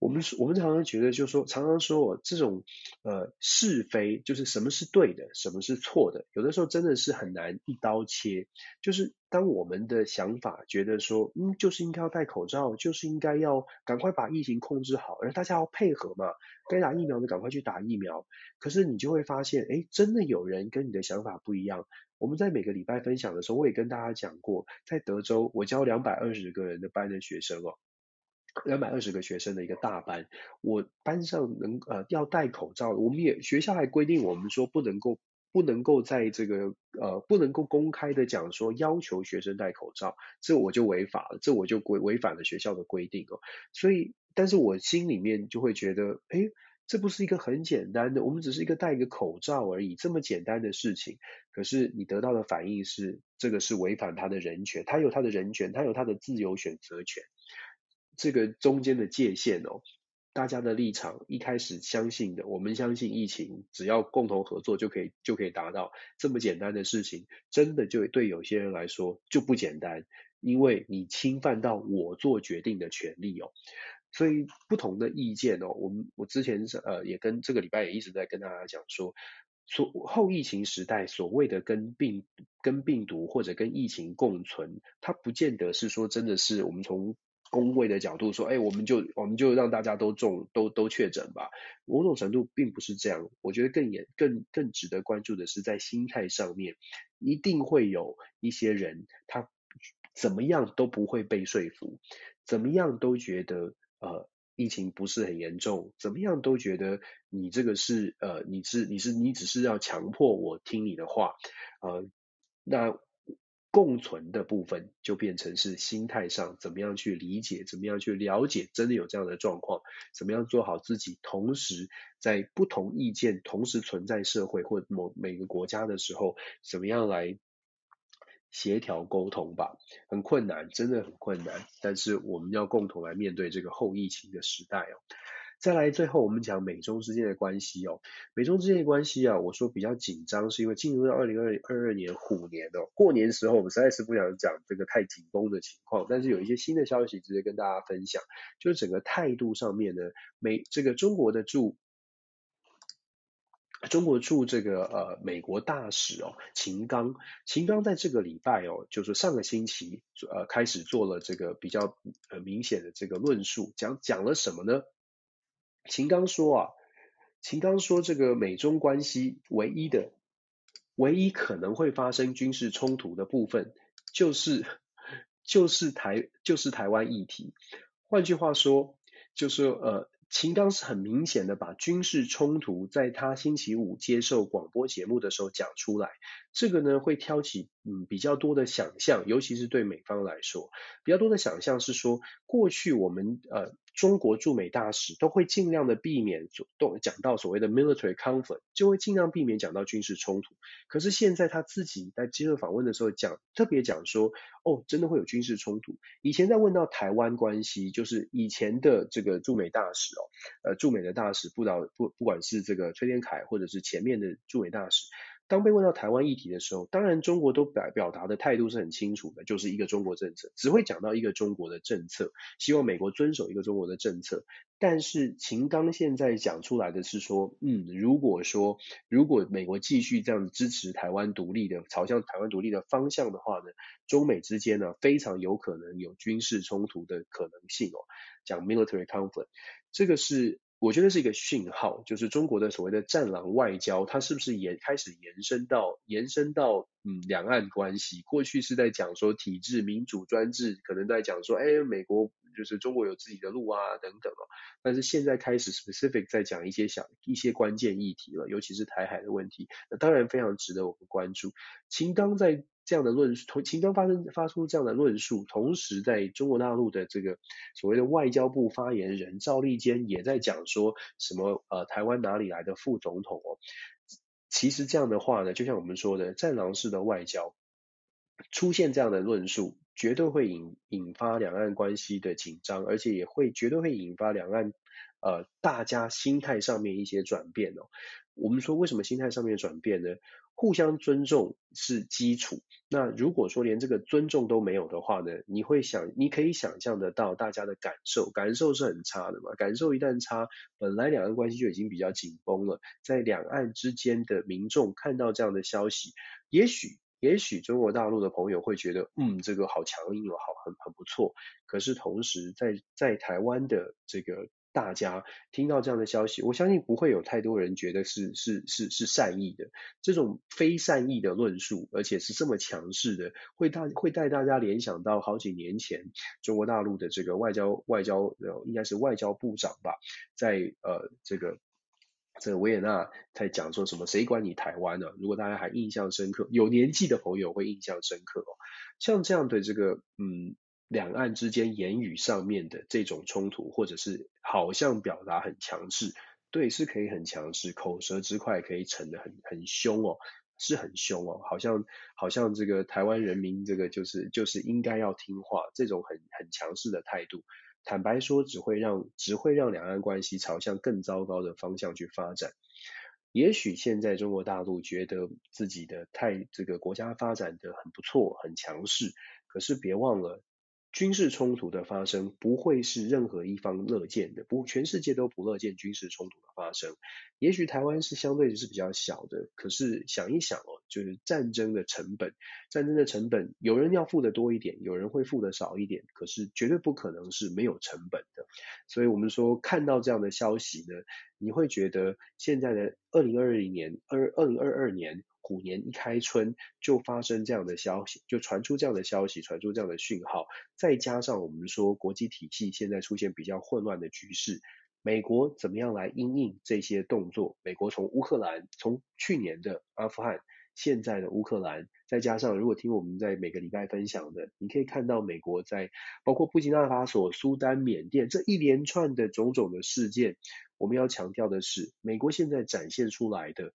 我们我们常常觉得，就是说，常常说这种呃是非，就是什么是对的，什么是错的，有的时候真的是很难一刀切。就是当我们的想法觉得说，嗯，就是应该要戴口罩，就是应该要赶快把疫情控制好，而大家要配合嘛，该打疫苗的赶快去打疫苗。可是你就会发现，哎，真的有人跟你的想法不一样。我们在每个礼拜分享的时候，我也跟大家讲过，在德州，我教两百二十个人的班的学生哦。两百二十个学生的一个大班，我班上能呃要戴口罩，我们也学校还规定我们说不能够不能够在这个呃不能够公开的讲说要求学生戴口罩，这我就违法了，这我就违违反了学校的规定哦。所以，但是我心里面就会觉得，诶，这不是一个很简单的，我们只是一个戴一个口罩而已，这么简单的事情，可是你得到的反应是，这个是违反他的人权，他有他的人权，他有他的自由选择权，这个中间的界限哦。大家的立场一开始相信的，我们相信疫情只要共同合作就可以就可以达到这么简单的事情，真的就对有些人来说就不简单，因为你侵犯到我做决定的权利哦。所以不同的意见哦，我们我之前呃也跟这个礼拜也一直在跟大家讲说，所后疫情时代所谓的跟病跟病毒或者跟疫情共存，它不见得是说真的是我们从。公卫的角度说，哎，我们就我们就让大家都中都都确诊吧。某种程度并不是这样，我觉得更严更更值得关注的是在心态上面，一定会有一些人他怎么样都不会被说服，怎么样都觉得呃疫情不是很严重，怎么样都觉得你这个是呃你是你是你只是要强迫我听你的话，呃那。共存的部分就变成是心态上怎么样去理解，怎么样去了解，真的有这样的状况，怎么样做好自己，同时在不同意见同时存在社会或某每个国家的时候，怎么样来协调沟通吧，很困难，真的很困难，但是我们要共同来面对这个后疫情的时代哦。再来，最后我们讲美中之间的关系哦。美中之间的关系啊，我说比较紧张，是因为进入到二零二二年虎年哦，过年时候我们实在是不想讲这个太紧绷的情况，但是有一些新的消息直接跟大家分享，就是整个态度上面呢，美这个中国的驻中国驻这个呃美国大使哦，秦刚，秦刚在这个礼拜哦，就是上个星期呃开始做了这个比较呃明显的这个论述，讲讲了什么呢？秦刚说啊，秦刚说，这个美中关系唯一的、唯一可能会发生军事冲突的部分，就是就是台就是台湾议题。换句话说，就是呃。秦刚是很明显的把军事冲突在他星期五接受广播节目的时候讲出来，这个呢会挑起嗯比较多的想象，尤其是对美方来说，比较多的想象是说，过去我们呃中国驻美大使都会尽量的避免主动讲到所谓的 military conflict，就会尽量避免讲到军事冲突。可是现在他自己在接受访问的时候讲，特别讲说，哦，真的会有军事冲突。以前在问到台湾关系，就是以前的这个驻美大使哦。呃，驻美的大使不导不不管是这个崔天凯，或者是前面的驻美大使，当被问到台湾议题的时候，当然中国都表表达的态度是很清楚的，就是一个中国政策，只会讲到一个中国的政策，希望美国遵守一个中国的政策。但是秦刚现在讲出来的是说，嗯，如果说如果美国继续这样支持台湾独立的，朝向台湾独立的方向的话呢，中美之间呢非常有可能有军事冲突的可能性哦，讲 military conflict。这个是我觉得是一个讯号，就是中国的所谓的战狼外交，它是不是也开始延伸到延伸到嗯两岸关系？过去是在讲说体制民主专制，可能在讲说哎美国就是中国有自己的路啊等等哦，但是现在开始 specific 在讲一些小一些关键议题了，尤其是台海的问题，那当然非常值得我们关注。秦刚在。这样的论述，秦刚发生发出这样的论述，同时在中国大陆的这个所谓的外交部发言人赵立坚也在讲说什么呃台湾哪里来的副总统哦，其实这样的话呢，就像我们说的战狼式的外交，出现这样的论述，绝对会引引发两岸关系的紧张，而且也会绝对会引发两岸呃大家心态上面一些转变哦。我们说为什么心态上面转变呢？互相尊重是基础。那如果说连这个尊重都没有的话呢？你会想，你可以想象得到大家的感受，感受是很差的嘛。感受一旦差，本来两岸关系就已经比较紧绷了，在两岸之间的民众看到这样的消息，也许，也许中国大陆的朋友会觉得，嗯，这个好强硬哦，好，很很不错。可是同时在，在台湾的这个。大家听到这样的消息，我相信不会有太多人觉得是是是是善意的。这种非善意的论述，而且是这么强势的，会大会带大家联想到好几年前中国大陆的这个外交外交呃应该是外交部长吧，在呃这个这个维也纳在讲说什么？谁管你台湾呢？如果大家还印象深刻，有年纪的朋友会印象深刻哦。像这样的这个嗯，两岸之间言语上面的这种冲突，或者是好像表达很强势，对，是可以很强势，口舌之快可以逞得很很凶哦，是很凶哦，好像好像这个台湾人民这个就是就是应该要听话，这种很很强势的态度。坦白说，只会让只会让两岸关系朝向更糟糕的方向去发展。也许现在中国大陆觉得自己的太这个国家发展的很不错，很强势，可是别忘了。军事冲突的发生不会是任何一方乐见的，不，全世界都不乐见军事冲突的发生。也许台湾是相对是比较小的，可是想一想哦，就是战争的成本，战争的成本，有人要付的多一点，有人会付的少一点，可是绝对不可能是没有成本的。所以我们说看到这样的消息呢，你会觉得现在的二零二零年、二二零二二年。虎年一开春就发生这样的消息，就传出这样的消息，传出这样的讯号，再加上我们说国际体系现在出现比较混乱的局势，美国怎么样来应应这些动作？美国从乌克兰，从去年的阿富汗，现在的乌克兰，再加上如果听我们在每个礼拜分享的，你可以看到美国在包括布基纳法索、苏丹、缅甸这一连串的种种的事件，我们要强调的是，美国现在展现出来的。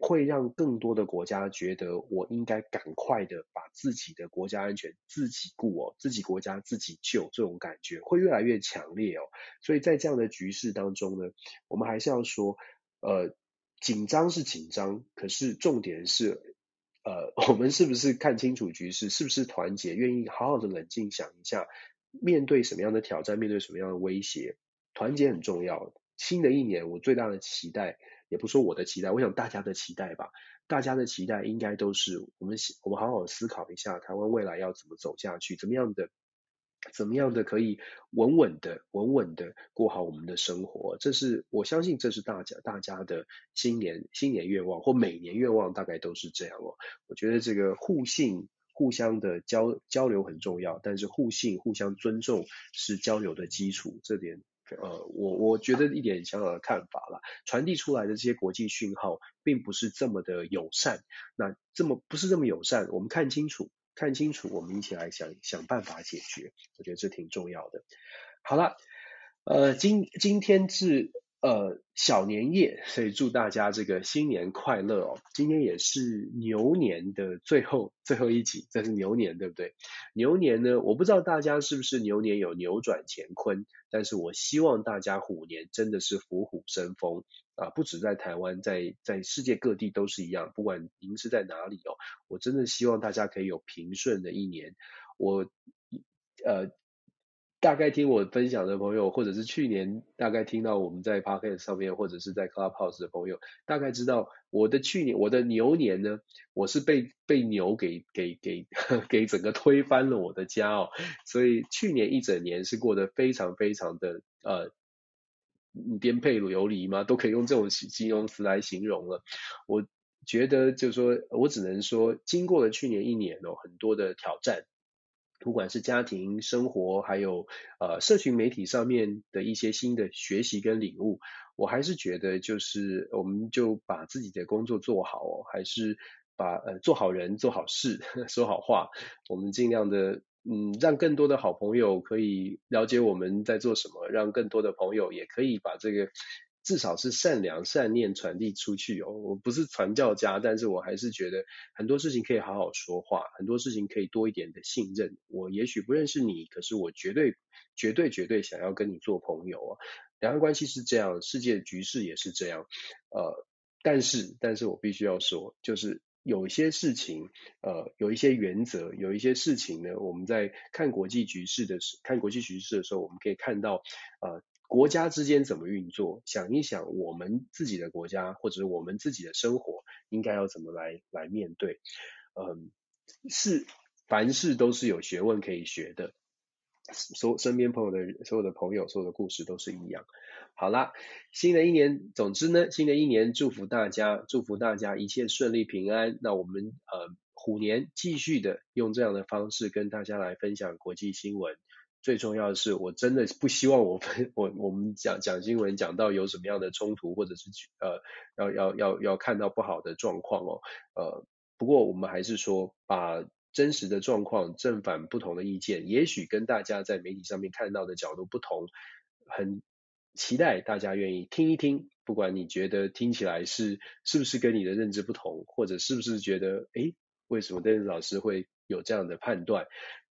会让更多的国家觉得，我应该赶快的把自己的国家安全自己顾哦，自己国家自己救，这种感觉会越来越强烈哦。所以在这样的局势当中呢，我们还是要说，呃，紧张是紧张，可是重点是，呃，我们是不是看清楚局势，是不是团结，愿意好好的冷静想一下，面对什么样的挑战，面对什么样的威胁，团结很重要。新的一年，我最大的期待。也不说我的期待，我想大家的期待吧。大家的期待应该都是我们我们好好思考一下，台湾未来要怎么走下去，怎么样的怎么样的可以稳稳的稳稳的过好我们的生活。这是我相信，这是大家大家的新年新年愿望或每年愿望，大概都是这样哦。我觉得这个互信、互相的交交流很重要，但是互信、互相尊重是交流的基础，这点。呃，我我觉得一点小小的看法啦，传递出来的这些国际讯号，并不是这么的友善。那这么不是这么友善，我们看清楚，看清楚，我们一起来想想办法解决。我觉得这挺重要的。好了，呃，今今天至。呃，小年夜，所以祝大家这个新年快乐哦！今天也是牛年的最后最后一集，这是牛年，对不对？牛年呢，我不知道大家是不是牛年有扭转乾坤，但是我希望大家虎年真的是虎虎生风啊！不止在台湾，在在世界各地都是一样。不管您是在哪里哦，我真的希望大家可以有平顺的一年。我呃。大概听我分享的朋友，或者是去年大概听到我们在 Podcast 上面，或者是在 Clubhouse 的朋友，大概知道我的去年我的牛年呢，我是被被牛给给给 <laughs> 给整个推翻了我的家哦，所以去年一整年是过得非常非常的呃颠沛流离嘛，都可以用这种形容词来形容了。我觉得就是说我只能说，经过了去年一年哦，很多的挑战。不管是家庭生活，还有呃社群媒体上面的一些新的学习跟领悟，我还是觉得就是我们就把自己的工作做好，还是把呃做好人做好事 <laughs> 说好话，我们尽量的嗯让更多的好朋友可以了解我们在做什么，让更多的朋友也可以把这个。至少是善良善念传递出去哦。我不是传教家，但是我还是觉得很多事情可以好好说话，很多事情可以多一点的信任。我也许不认识你，可是我绝对绝对绝对想要跟你做朋友啊。两岸关系是这样，世界局势也是这样。呃，但是但是我必须要说，就是有一些事情，呃，有一些原则，有一些事情呢，我们在看国际局势的时，看国际局势的时候，我们可以看到，呃。国家之间怎么运作？想一想，我们自己的国家或者我们自己的生活，应该要怎么来来面对？嗯，是凡事都是有学问可以学的。所身边朋友的所有的朋友，所有的故事都是一样。好啦，新的一年，总之呢，新的一年祝福大家，祝福大家一切顺利平安。那我们呃虎年继续的用这样的方式跟大家来分享国际新闻。最重要的是，我真的不希望我们 <laughs> 我我们讲讲新闻讲到有什么样的冲突，或者是呃要要要要看到不好的状况哦。呃，不过我们还是说，把真实的状况正反不同的意见，也许跟大家在媒体上面看到的角度不同，很期待大家愿意听一听。不管你觉得听起来是是不是跟你的认知不同，或者是不是觉得诶，为什么邓老师会有这样的判断？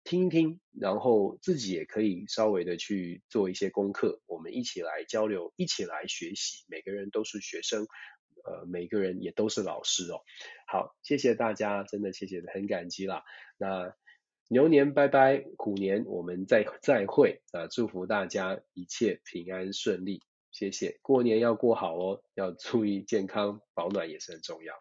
听一听，然后自己也可以稍微的去做一些功课，我们一起来交流，一起来学习。每个人都是学生，呃，每个人也都是老师哦。好，谢谢大家，真的谢谢，很感激啦。那牛年拜拜，虎年我们再再会啊！祝福大家一切平安顺利，谢谢。过年要过好哦，要注意健康，保暖也是很重要。